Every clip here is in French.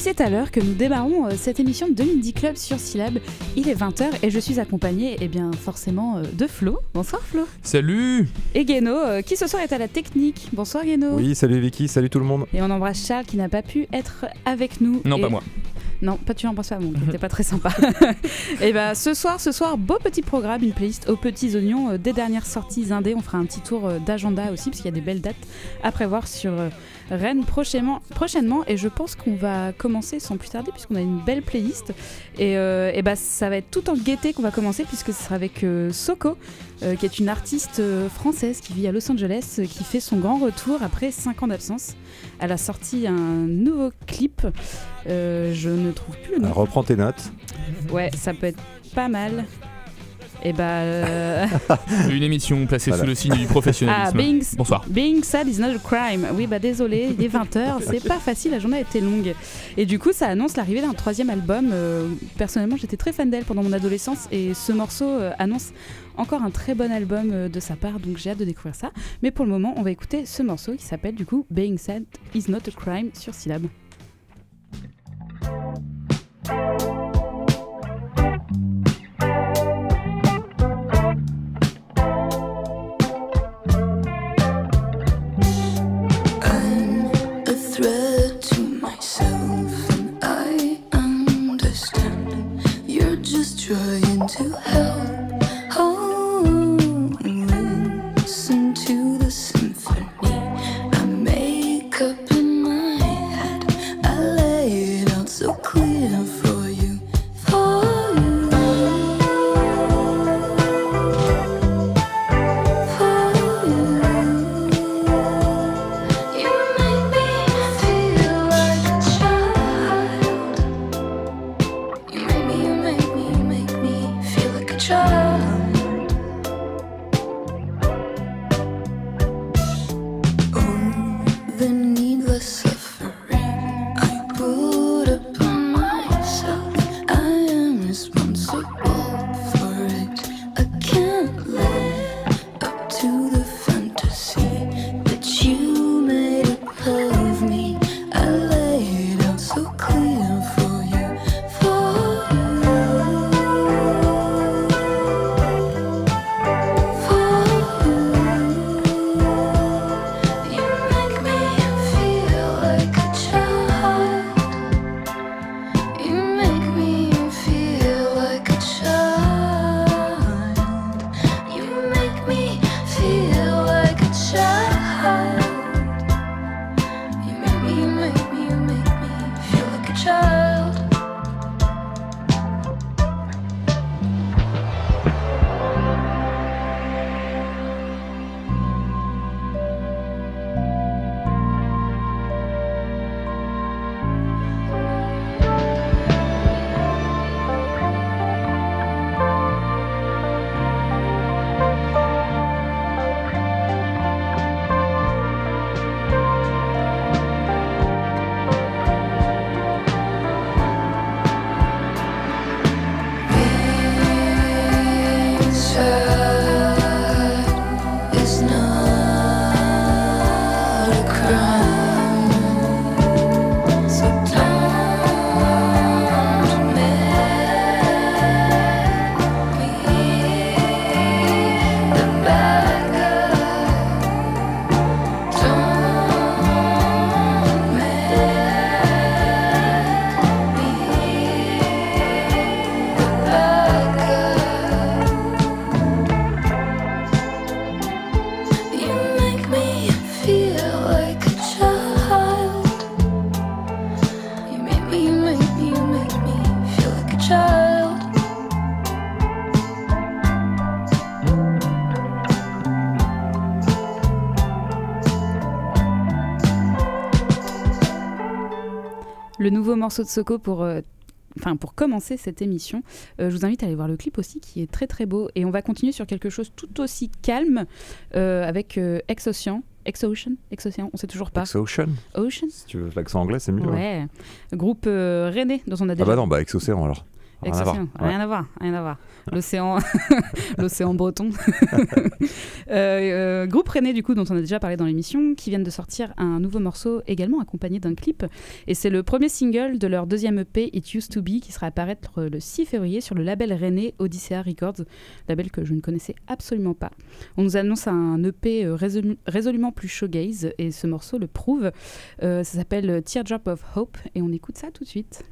c'est à l'heure que nous démarrons euh, cette émission de Midi Club sur Syllab. Il est 20h et je suis accompagnée, eh bien, forcément, euh, de Flo. Bonsoir Flo. Salut Et Guéno, euh, qui ce soir est à la technique. Bonsoir Guéno. Oui, salut Vicky, salut tout le monde. Et on embrasse Charles qui n'a pas pu être avec nous. Non, Et- pas moi. Non, pas tu embrasses pas mon, c'était pas très sympa. et bah ce soir, ce soir, beau petit programme, une playlist aux petits oignons euh, des dernières sorties indées. On fera un petit tour euh, d'agenda aussi parce qu'il y a des belles dates à prévoir sur euh, Rennes prochainement, prochainement. Et je pense qu'on va commencer sans plus tarder puisqu'on a une belle playlist. Et, et bah ça va être tout en gaieté qu'on va commencer puisque ce sera avec Soko. qui est une artiste française qui vit à Los Angeles, qui fait son grand retour après 5 ans d'absence. Elle a sorti un nouveau clip. Euh, je ne trouve plus le nom. Reprends tes notes. Ouais, ça peut être pas mal. Et bah. euh, Une émission placée Voilà. sous le signe du professionnalisme. ah, being, Bonsoir. being sad is not a crime. Oui, bah désolé, il est 20h, c'est pas facile, la journée a été longue. Et du coup, ça annonce l'arrivée d'un troisième album. Euh, personnellement, j'étais très fan d'elle pendant mon adolescence et ce morceau euh, annonce encore un très bon album euh, de sa part, donc j'ai hâte de découvrir ça. Mais pour le moment, on va écouter ce morceau qui s'appelle du coup Being sad is not a crime sur Syllab. Just trying to help. Nouveau morceau de Soko pour, euh, enfin, pour commencer cette émission. Euh, je vous invite à aller voir le clip aussi qui est très très beau. Et on va continuer sur quelque chose tout aussi calme euh, avec euh, Ex-Ocean. Ex-Ocean? Ex-Océan, on sait toujours pas. Ex-Ocean? Ocean? Si tu veux l'accent anglais, c'est mieux. Ouais. Groupe euh, rennais dont on a Ah déjà. bah non, bah Ex-Océan alors. Rien à voir. rien à voir, rien à voir. L'océan, l'océan breton. Euh, euh, groupe René du coup dont on a déjà parlé dans l'émission, qui viennent de sortir un nouveau morceau également accompagné d'un clip. Et c'est le premier single de leur deuxième EP It Used to Be qui sera apparaître le 6 février sur le label René Odyssea Records, label que je ne connaissais absolument pas. On nous annonce un EP euh, résolu- résolument plus showgaze et ce morceau le prouve. Euh, ça s'appelle Teardrop of Hope et on écoute ça tout de suite.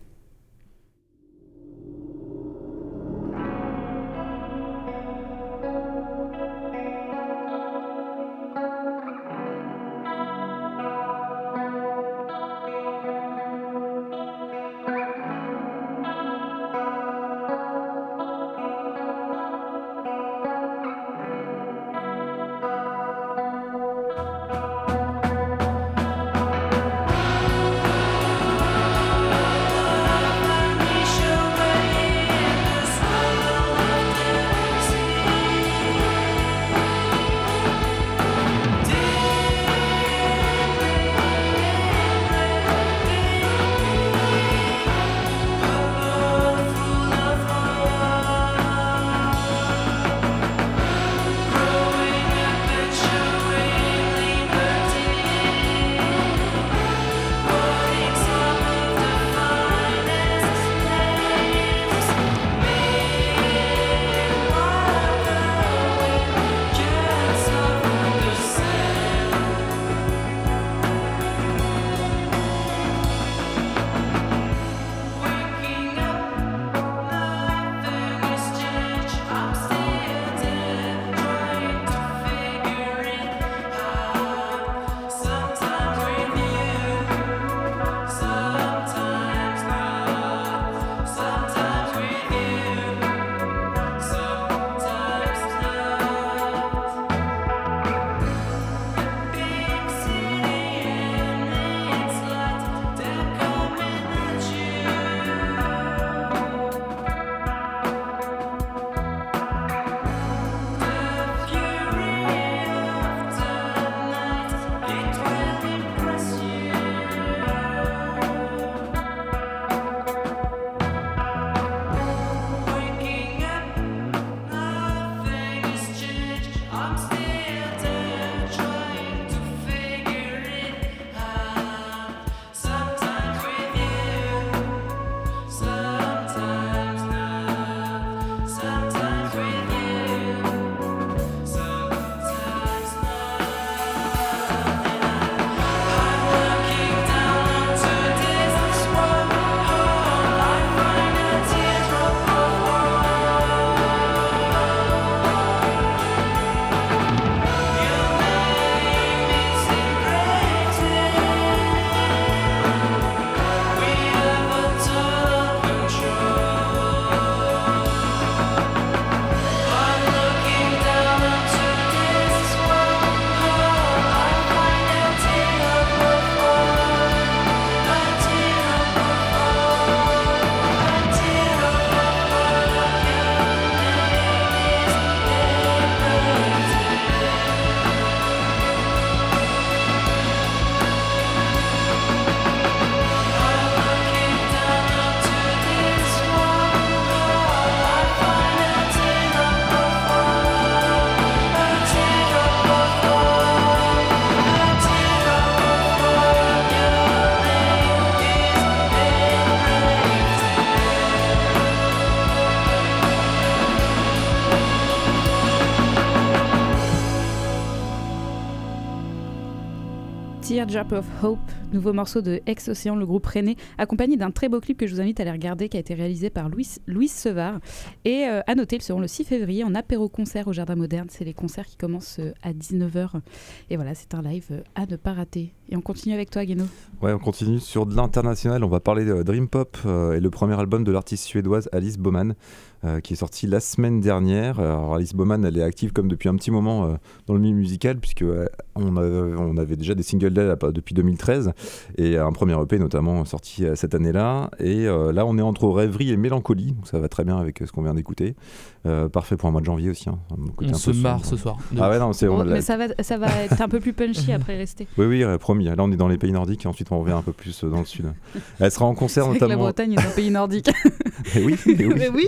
Teardrop of Hope, nouveau morceau de Ex-Océan, le groupe René, accompagné d'un très beau clip que je vous invite à aller regarder, qui a été réalisé par Louis, Louis Sevard. Et euh, à noter, ils seront le 6 février en apéro-concert au Jardin Moderne. C'est les concerts qui commencent euh, à 19h. Et voilà, c'est un live euh, à ne pas rater. Et on continue avec toi, Guéno. Ouais, on continue sur de l'international. On va parler de Dream Pop euh, et le premier album de l'artiste suédoise Alice Baumann, euh, qui est sorti la semaine dernière. Alors, Alice Baumann, elle est active comme depuis un petit moment euh, dans le milieu musical, puisque euh, on, avait, on avait déjà des singles d'elle depuis 2013 et un premier EP notamment sorti euh, cette année-là. Et euh, là, on est entre rêverie et mélancolie, donc ça va très bien avec ce qu'on vient d'écouter. Euh, parfait pour un mois de janvier aussi. hein, On un se peu marre sombre. ce soir. Ah ouais, non, c'est Oh, on l'a- mais ça va, ça va être un peu plus punchy après rester. Oui, oui, euh, promis. Là, on est dans les pays nordiques et ensuite on revient un peu plus euh, dans le sud. Elle sera en concert vrai que la notamment. Bretagne est un pays nordique. Eh oui, eh oui. Mais oui.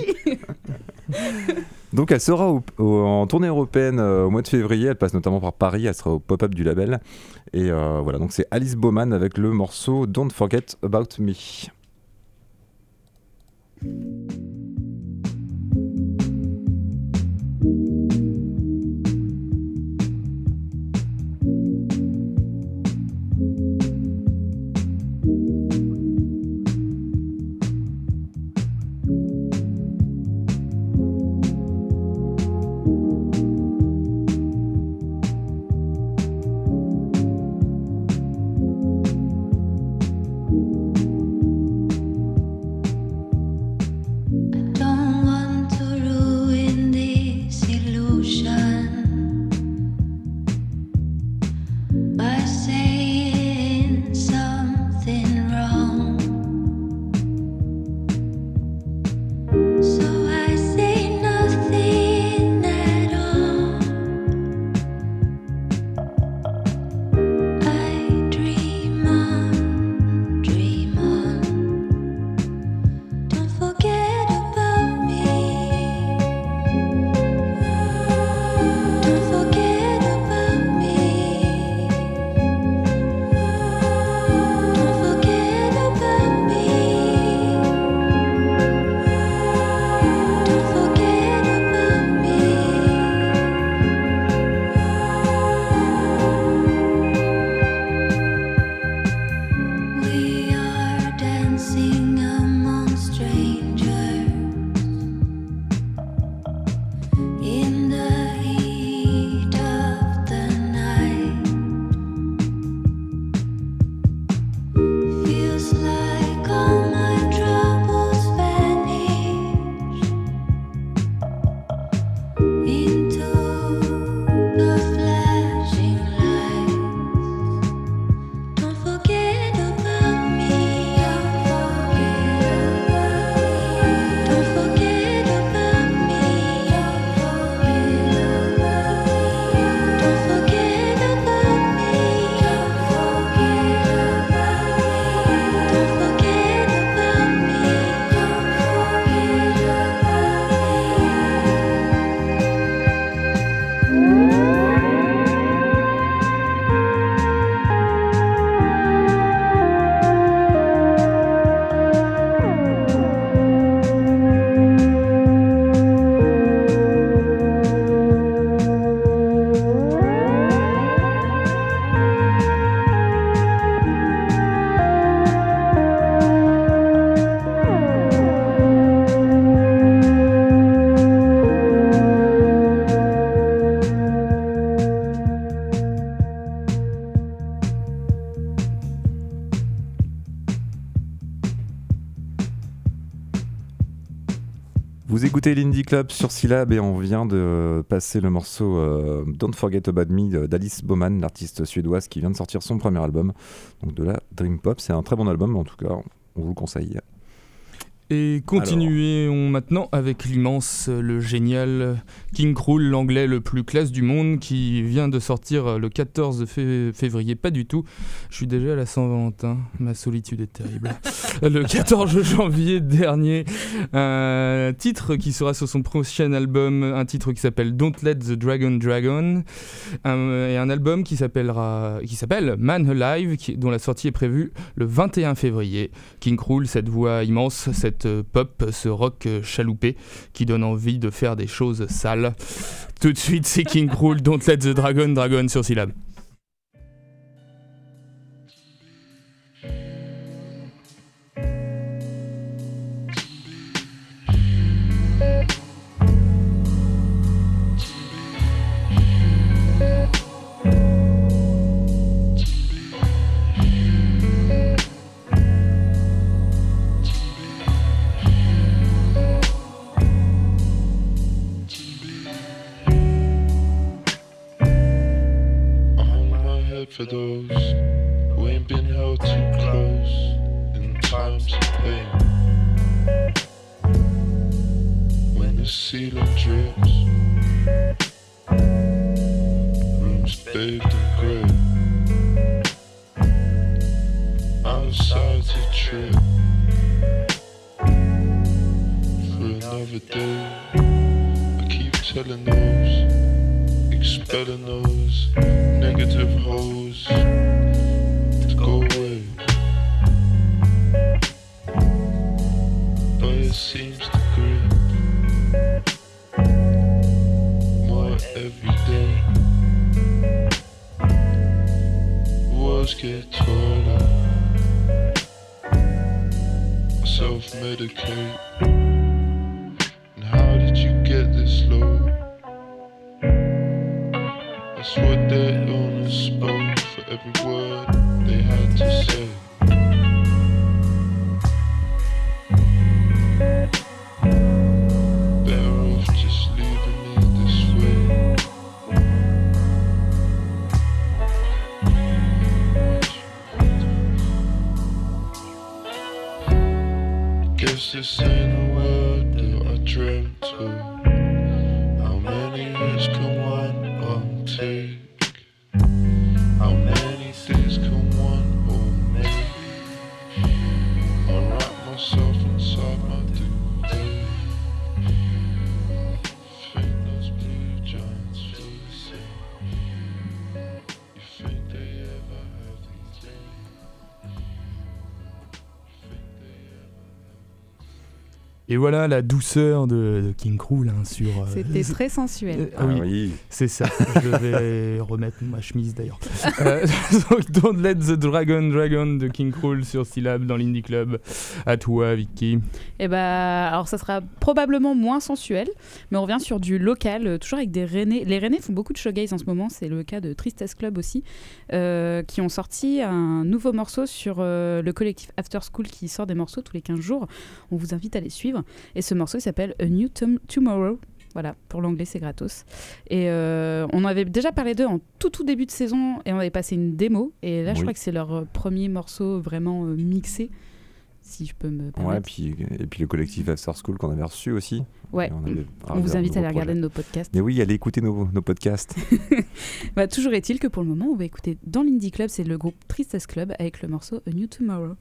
Donc elle sera au- au- en tournée européenne euh, au mois de février, elle passe notamment par Paris, elle sera au pop-up du label. Et euh, voilà, donc c'est Alice Bowman avec le morceau Don't Forget About Me. Écoutez l'Indie Club sur Syllab et on vient de passer le morceau euh, Don't Forget About Me d'Alice Bowman, l'artiste suédoise qui vient de sortir son premier album, donc de la Dream Pop. C'est un très bon album, en tout cas, on vous le conseille. Et continuons maintenant avec l'immense, le génial King Krul, l'anglais le plus classe du monde, qui vient de sortir le 14 fé- février. Pas du tout. Je suis déjà à la Saint-Valentin. Ma solitude est terrible. le 14 janvier dernier, un titre qui sera sur son prochain album, un titre qui s'appelle Don't Let the Dragon Dragon, un- et un album qui s'appellera, qui s'appelle Man Alive, qui- dont la sortie est prévue le 21 février. King Krul, cette voix immense, cette pop, ce rock chaloupé qui donne envie de faire des choses sales. Tout de suite, c'est King Krul, Don't Let the Dragon Dragon sur syllabe. for those who ain't been held too close in times of pain. When the ceiling drips, rooms bathed in grey. Outside's a trip for another day. I keep telling those expelling those negative hoes to go away. But it seems to grip more every day. Walls get taller. Self-medicate. Every word they had to say. Better just leaving me this way. Guess this Et voilà la douceur de, de King Krul hein, sur. euh, C'était très sensuel. euh, Ah oui, oui. c'est ça. Je vais remettre ma chemise d'ailleurs. Euh, donc, Don't Let the Dragon Dragon de King Krul sur Syllab dans l'Indie Club. À toi, Vicky. Et bah, alors ça sera probablement moins sensuel, mais on revient sur du local, euh, toujours avec des Rennais. Les Rennais font beaucoup de showgaze en ce moment, c'est le cas de Tristesse Club aussi, euh, qui ont sorti un nouveau morceau sur euh, le collectif After School qui sort des morceaux tous les 15 jours. On vous invite à les suivre. Et ce morceau s'appelle A New Tom- Tomorrow. Voilà, pour l'anglais c'est gratos. Et euh, on avait déjà parlé d'eux en tout tout début de saison et on avait passé une démo. Et là je crois que c'est leur euh, premier morceau vraiment euh, mixé, si je peux me Ouais, permettre. puis, et puis le collectif After School qu'on avait reçu aussi. Ouais. On avait- On vous invite à aller regarder nos podcasts. Mais oui, allez écouter nos, nos podcasts. Bah, toujours est-il que pour le moment, on va écouter dans l'Indie Club, c'est le groupe Tristesse Club avec le morceau A New Tomorrow.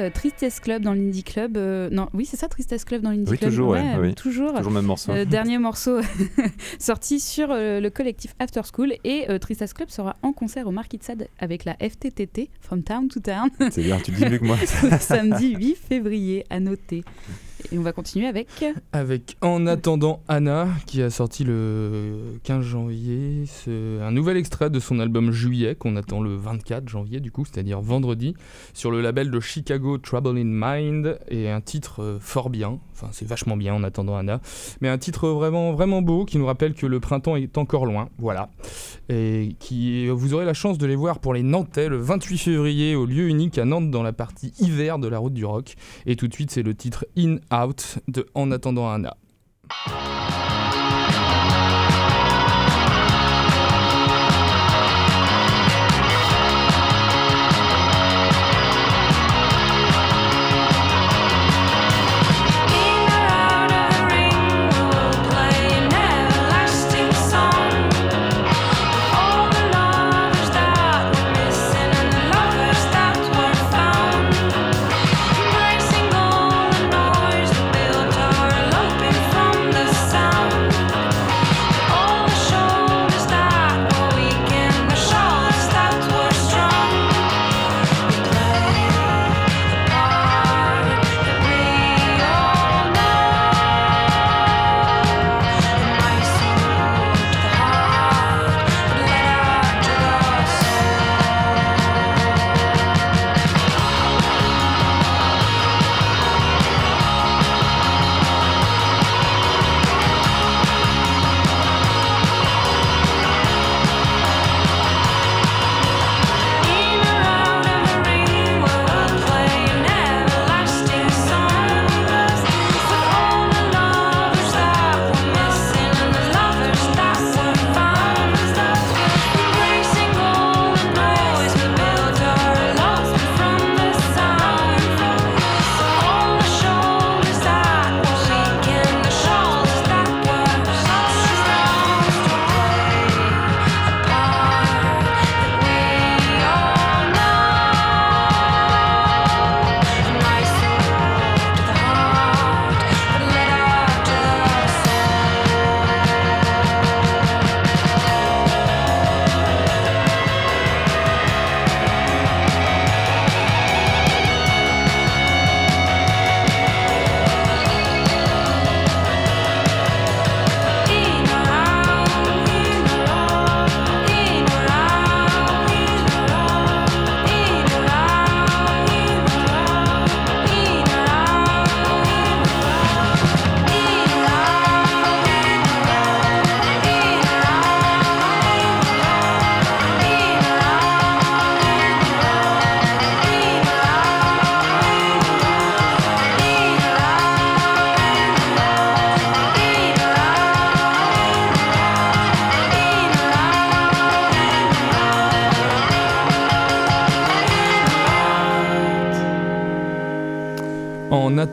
Euh, Tristesse Club dans l'Indie Club. euh, non, oui, c'est ça, Tristesse Club dans l'Indie Oui, Club. toujours, ouais, oui. Toujours. Toujours le même morceau. Euh, dernier morceau sorti sur le collectif After School et Tristesse Club sera en concert au Marquis de Sade avec la FTTT From Town to Town C'est bien, tu dis mieux que moi. samedi 8 février à noter. Et on va continuer avec Avec En attendant Anna, qui a sorti le 15 janvier un nouvel extrait de son album Juillet, qu'on attend le 24 janvier, du coup, c'est-à-dire vendredi, sur le label de Chicago Trouble in Mind, et un titre euh, fort bien, enfin c'est vachement bien En attendant Anna, mais un titre vraiment, vraiment beau qui nous rappelle que le printemps est encore loin, voilà. Et qui, vous aurez la chance de les voir pour les Nantais le 28 février au lieu unique à Nantes dans la partie hiver de la route du rock. Et tout de suite, c'est le titre In Out de En attendant Anna. En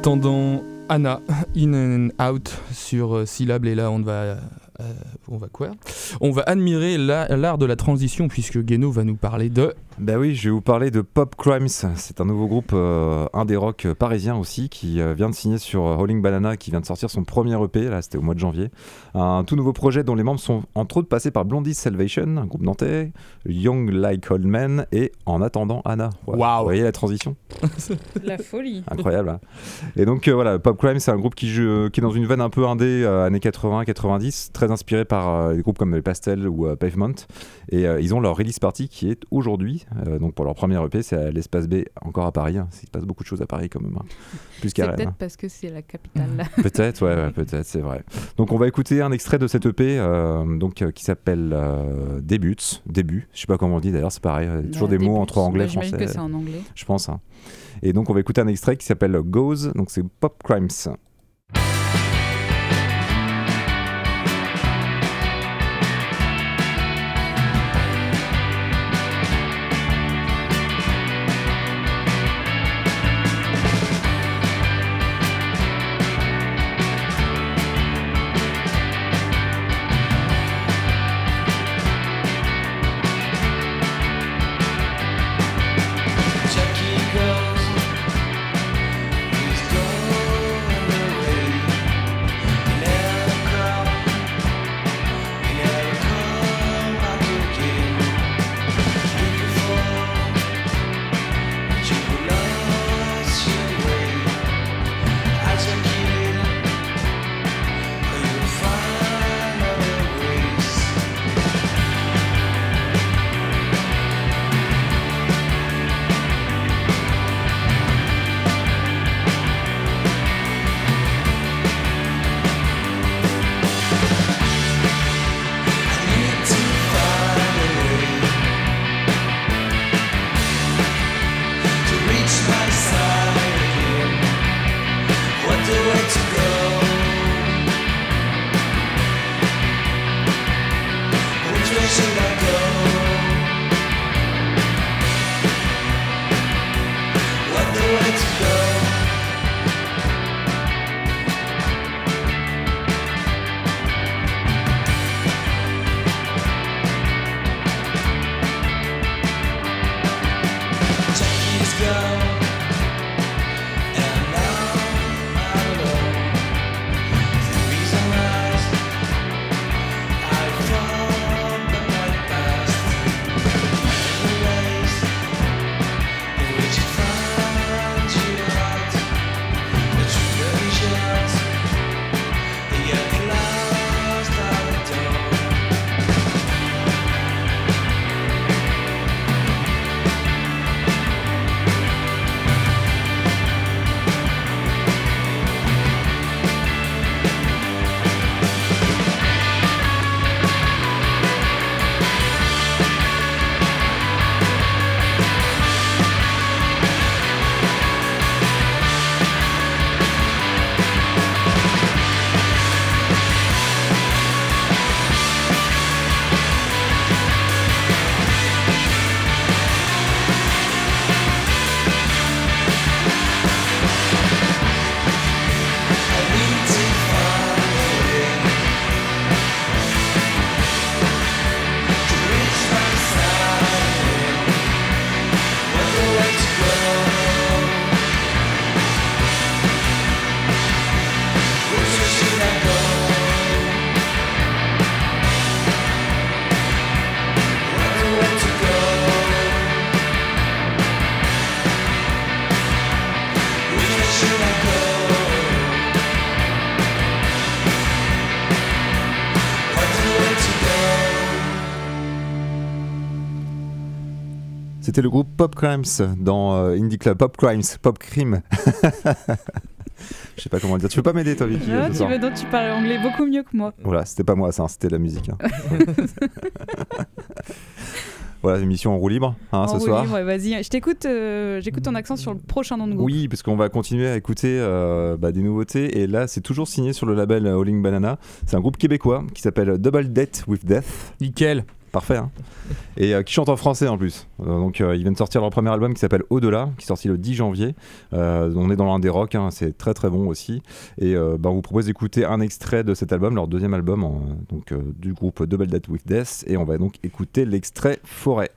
attendant Anna, In and Out sur euh, syllabe et là on va euh, on va quoi? On va admirer la- l'art de la transition puisque Guéno va nous parler de Bah oui, je vais vous parler de Pop Crimes. C'est un nouveau groupe euh, indé rock euh, parisien aussi qui vient de signer sur Rolling Banana, qui vient de sortir son premier EP, là c'était au mois de janvier. Un tout nouveau projet dont les membres sont entre autres passés par Blondie Salvation, un groupe nantais, Young Like Old Men et En attendant Anna. Voilà. Waouh. Vous voyez la transition La folie. Incroyable. hein. Et donc euh, voilà, Pop Crime, c'est un groupe qui, joue- qui est dans une veine un peu indé, euh, années 80-90, très inspiré par euh, des groupes comme les Pastels ou euh, Pavement. Et euh, ils ont leur release party qui est aujourd'hui, euh, donc pour leur premier EP, c'est à l'espace B, encore à Paris. hein. Il se passe beaucoup de choses à Paris quand même, hein. plus C'est peut-être hein. parce que c'est la capitale. Peut-être, ouais, ouais, peut-être, c'est vrai. Donc on va écouter un extrait de cet EP euh, donc, euh, qui s'appelle euh, Debuts, début, je sais pas comment on dit d'ailleurs, c'est pareil, toujours des mots entre anglais et français que c'est en anglais. je pense. hein. Et donc on va écouter un extrait qui s'appelle Goes, donc c'est Pop Crimes. myself C'était le groupe Pop Crimes dans euh, Indie Club. Pop Crimes, Pop Crime. Je sais pas comment dire. Tu peux pas m'aider, toi, Vicky ce tu, veux, donc, tu parles anglais beaucoup mieux que moi. Voilà, c'était pas moi ça, hein, c'était la musique. hein. voilà, émission en roue libre hein, En ce roue soir. libre, ouais, Vas-y, je t'écoute. euh, J'écoute ton accent sur le prochain nom de groupe. Oui, parce qu'on va continuer à écouter euh, bah, des nouveautés. Et là, c'est toujours signé sur le label Howling Banana. C'est un groupe québécois qui s'appelle Double Debt with Death. Nickel. Parfait. hein. et euh, qui chante en français en plus. Euh, donc, euh, ils viennent de sortir leur premier album qui s'appelle Au-delà, qui est sorti le 10 janvier. On est dans l'un des rock, hein, c'est très très bon aussi. Et bah, on vous propose d'écouter un extrait de cet album, leur deuxième album donc, du groupe Double Debt with Death. Et on va donc écouter l'extrait Forêt.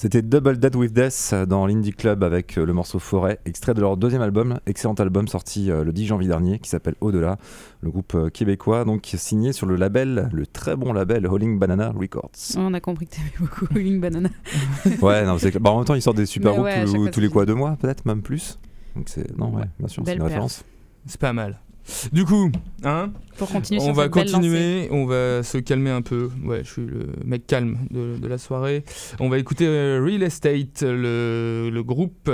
C'était Double Dead with Death dans l'Indie Club avec euh, le morceau Forêt, extrait de leur deuxième album, excellent album sorti euh, le 10 janvier dernier qui s'appelle Au-delà, le groupe euh, québécois donc signé sur le label, le très bon label Holling Banana Records. On a compris que t'aimais beaucoup Wing Banana. ouais, non, c'est bah, en même temps ils sortent des super Mais groupes ouais, tous, les quoi deux mois, peut-être même plus. Donc c'est non ouais, bien sûr, c'est une perf. référence. C'est pas mal. Du coup, hein, Pour continuer on va continuer, on va se calmer un peu. Ouais, je suis le mec calme de, de la soirée. On va écouter euh, Real Estate, le, le groupe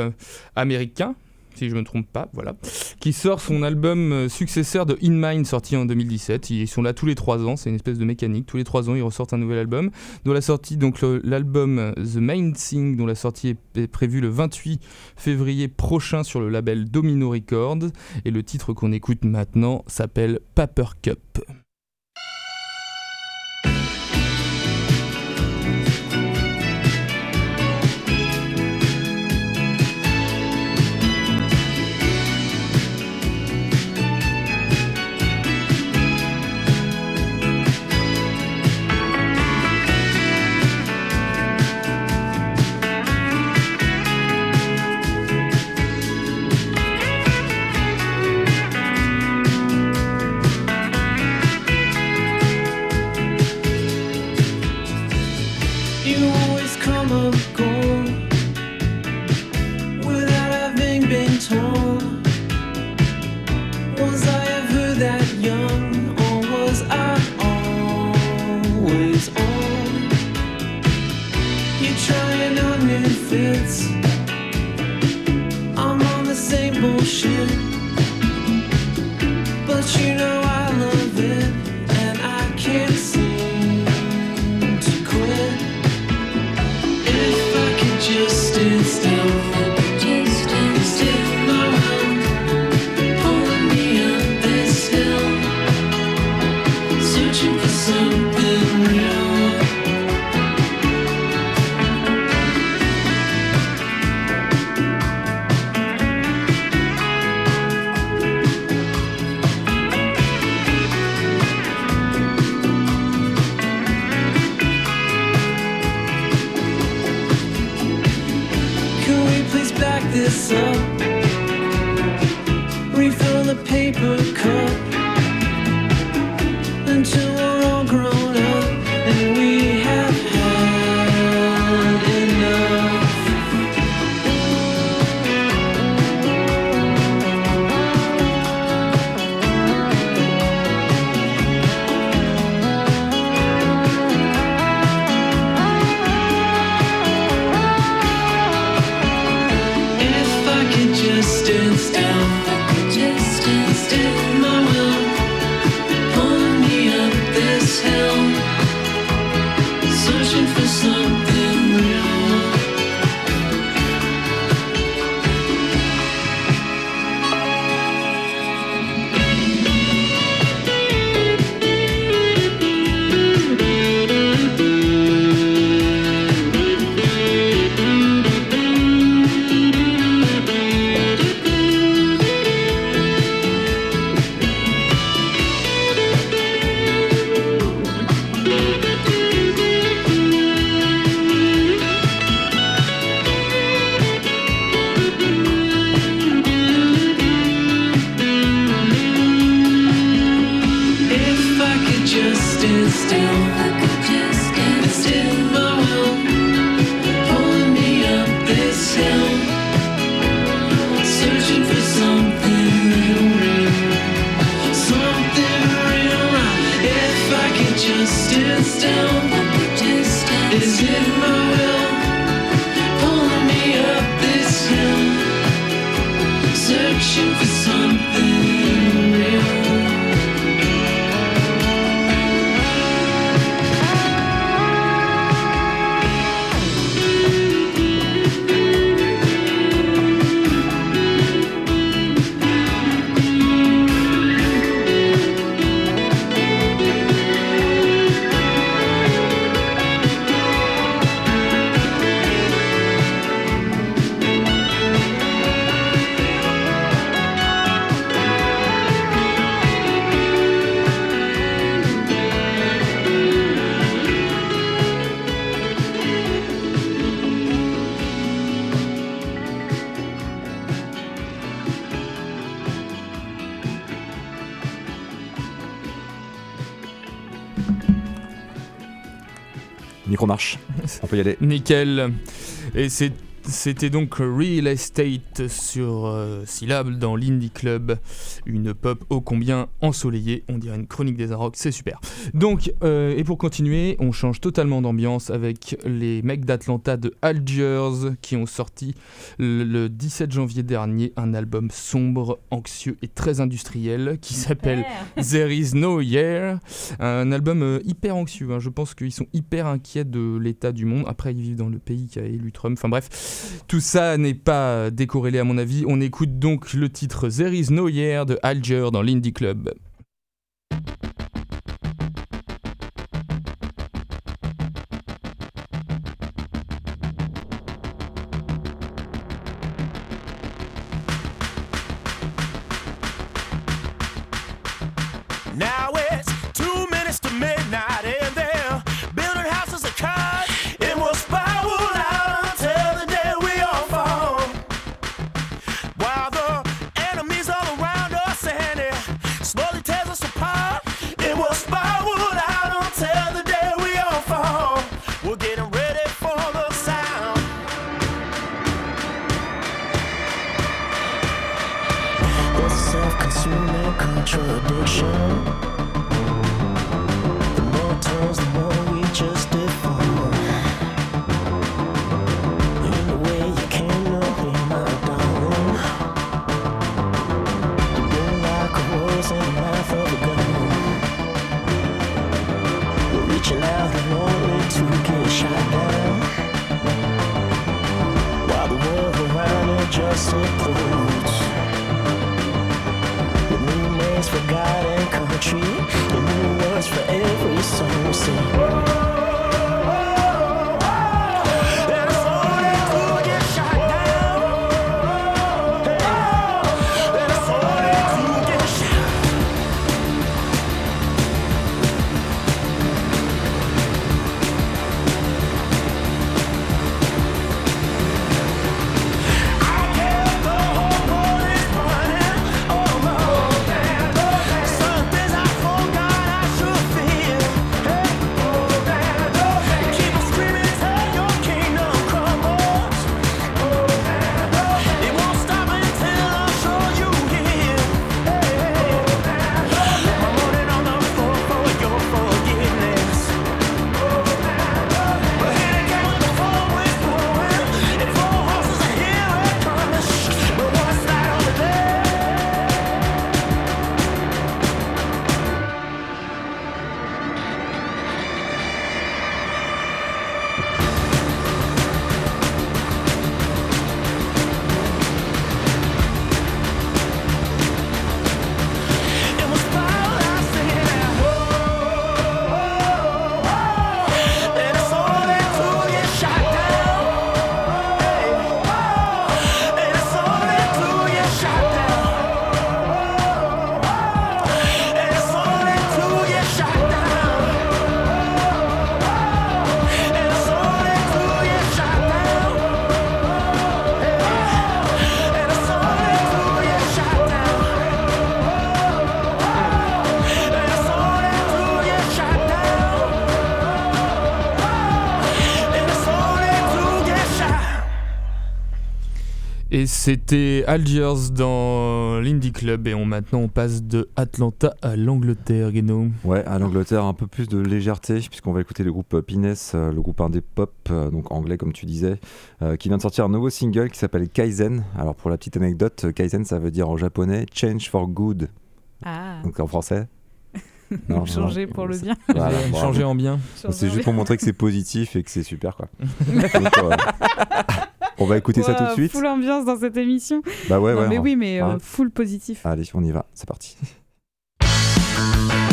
américain, si je me trompe pas, voilà, qui sort son album euh, successeur de In Mind, sorti en 2017. Ils sont là tous les trois ans, c'est une espèce de mécanique. Tous les trois ans, ils ressortent un nouvel album. Dont la sortie, donc l'album euh, The Main Thing, dont la sortie est prévue le 28 février prochain sur le label Domino Records. Et le titre qu'on écoute maintenant s'appelle Paper Cup. Micro marche. On peut y aller. Nickel. Et c'est- c'était donc Real Estate sur euh, Syllab dans l'Indie Club. Une pop ô combien ensoleillée. On dirait une chronique des Arocs, c'est super. Donc, euh, et pour continuer, on change totalement d'ambiance avec les mecs d'Atlanta de Algiers qui ont sorti le, le 17 janvier dernier un album sombre, anxieux et très industriel qui s'appelle There is no year. Un album euh, hyper anxieux. hein. Je pense qu'ils sont hyper inquiets de l'état du monde. Après, ils vivent dans le pays qui a élu Trump. Enfin bref, tout ça n'est pas décorrélé à mon avis. On écoute donc le titre There is no year de Alger dans l'Indie Club. It just implodes. New country, and new words for every song sing. C'était Algiers dans l'Indie Club. Et on, maintenant, on passe de Atlanta à l'Angleterre, Guéno. Ouais, à l'Angleterre, un peu plus de légèreté, puisqu'on va écouter le groupe Pines, euh, le groupe indé pop, euh, donc anglais comme tu disais, euh, qui vient de sortir un nouveau single qui s'appelle Kaizen. Alors pour la petite anecdote, Kaizen ça veut dire en japonais Change for Good, Ah, donc en français. Non, changer non, pour le bien. Voilà. Changer en bien. C'est juste pour montrer que c'est positif et que c'est super quoi. Donc, euh, on va écouter ça tout de suite. Full ambiance dans cette émission. Bah ouais, non, ouais. mais on- oui, mais euh, full positif. Allez, on y va, c'est parti.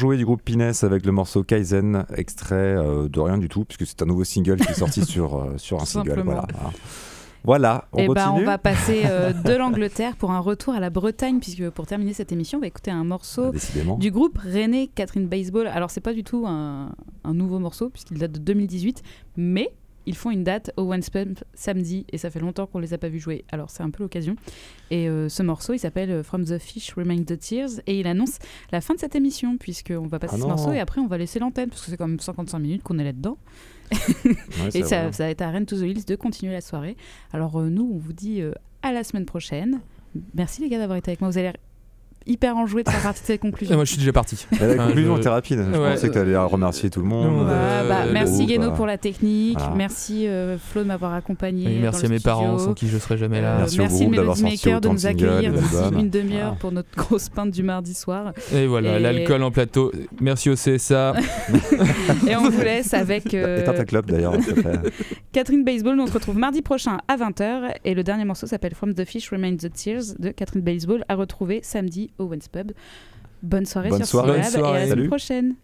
enjouée du groupe Pines avec le morceau Kaizen, extrait euh, de rien du tout, puisque c'est un nouveau single qui est sorti sur, euh, sur un single. Voilà. Voilà, on Et bah, continue. on va passer euh, de l'Angleterre pour un retour à la Bretagne, puisque pour terminer cette émission, on va écouter un morceau Ah, Décidément. du groupe René Catherine Baseball. Alors, c'est pas du tout un, un nouveau morceau, puisqu'il date de 2018, mais ils font une date au One Pump samedi, et ça fait longtemps qu'on les a pas vus jouer. Alors, c'est un peu l'occasion. Et euh, ce morceau, il s'appelle euh, From the Fish Remain the Tears, et il annonce la fin de cette émission, puisqu'on va passer Ah ce morceau, et après, on va laisser l'antenne, parce que c'est quand même 55 minutes qu'on est là-dedans. Ouais, Et c'est ça, va être à Rennes to the Hills de continuer la soirée. Alors euh, nous, on vous dit euh, à la semaine prochaine. Merci les gars d'avoir été avec moi. Vous l'air hyper enjoués de faire partie de cette Et conclusion. moi, je suis déjà parti. Et la conclusion était rapide. Je Ouais. pensais que tu allais remercier tout le monde. Non, Ah, Euh, bah, merci groupe, Guéno euh, pour la technique. Merci euh, Flo de m'avoir accompagné. Oui, dans merci le à mes studio. parents sans qui je serais jamais là. Euh, Merci au merci groupe Melody sorti Maker de nous accueillir une demi-heure Ah. pour notre grosse pinte du mardi soir. Et voilà, l'alcool en plateau. Merci au CSA. Et on vous laisse avec Éteins ta clope d'ailleurs. Catherine Baseball. Nous on se retrouve mardi prochain à 20h. Et le dernier morceau s'appelle From the Fish Remains the Tears de Catherine Baseball à retrouver samedi au Wens Pub. Bonne soirée Bonne sur soirée. Bonne et à la soirée. prochaine.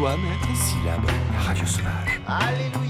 Quoi, maître? Syllabe, radio sauvage. Alléluia,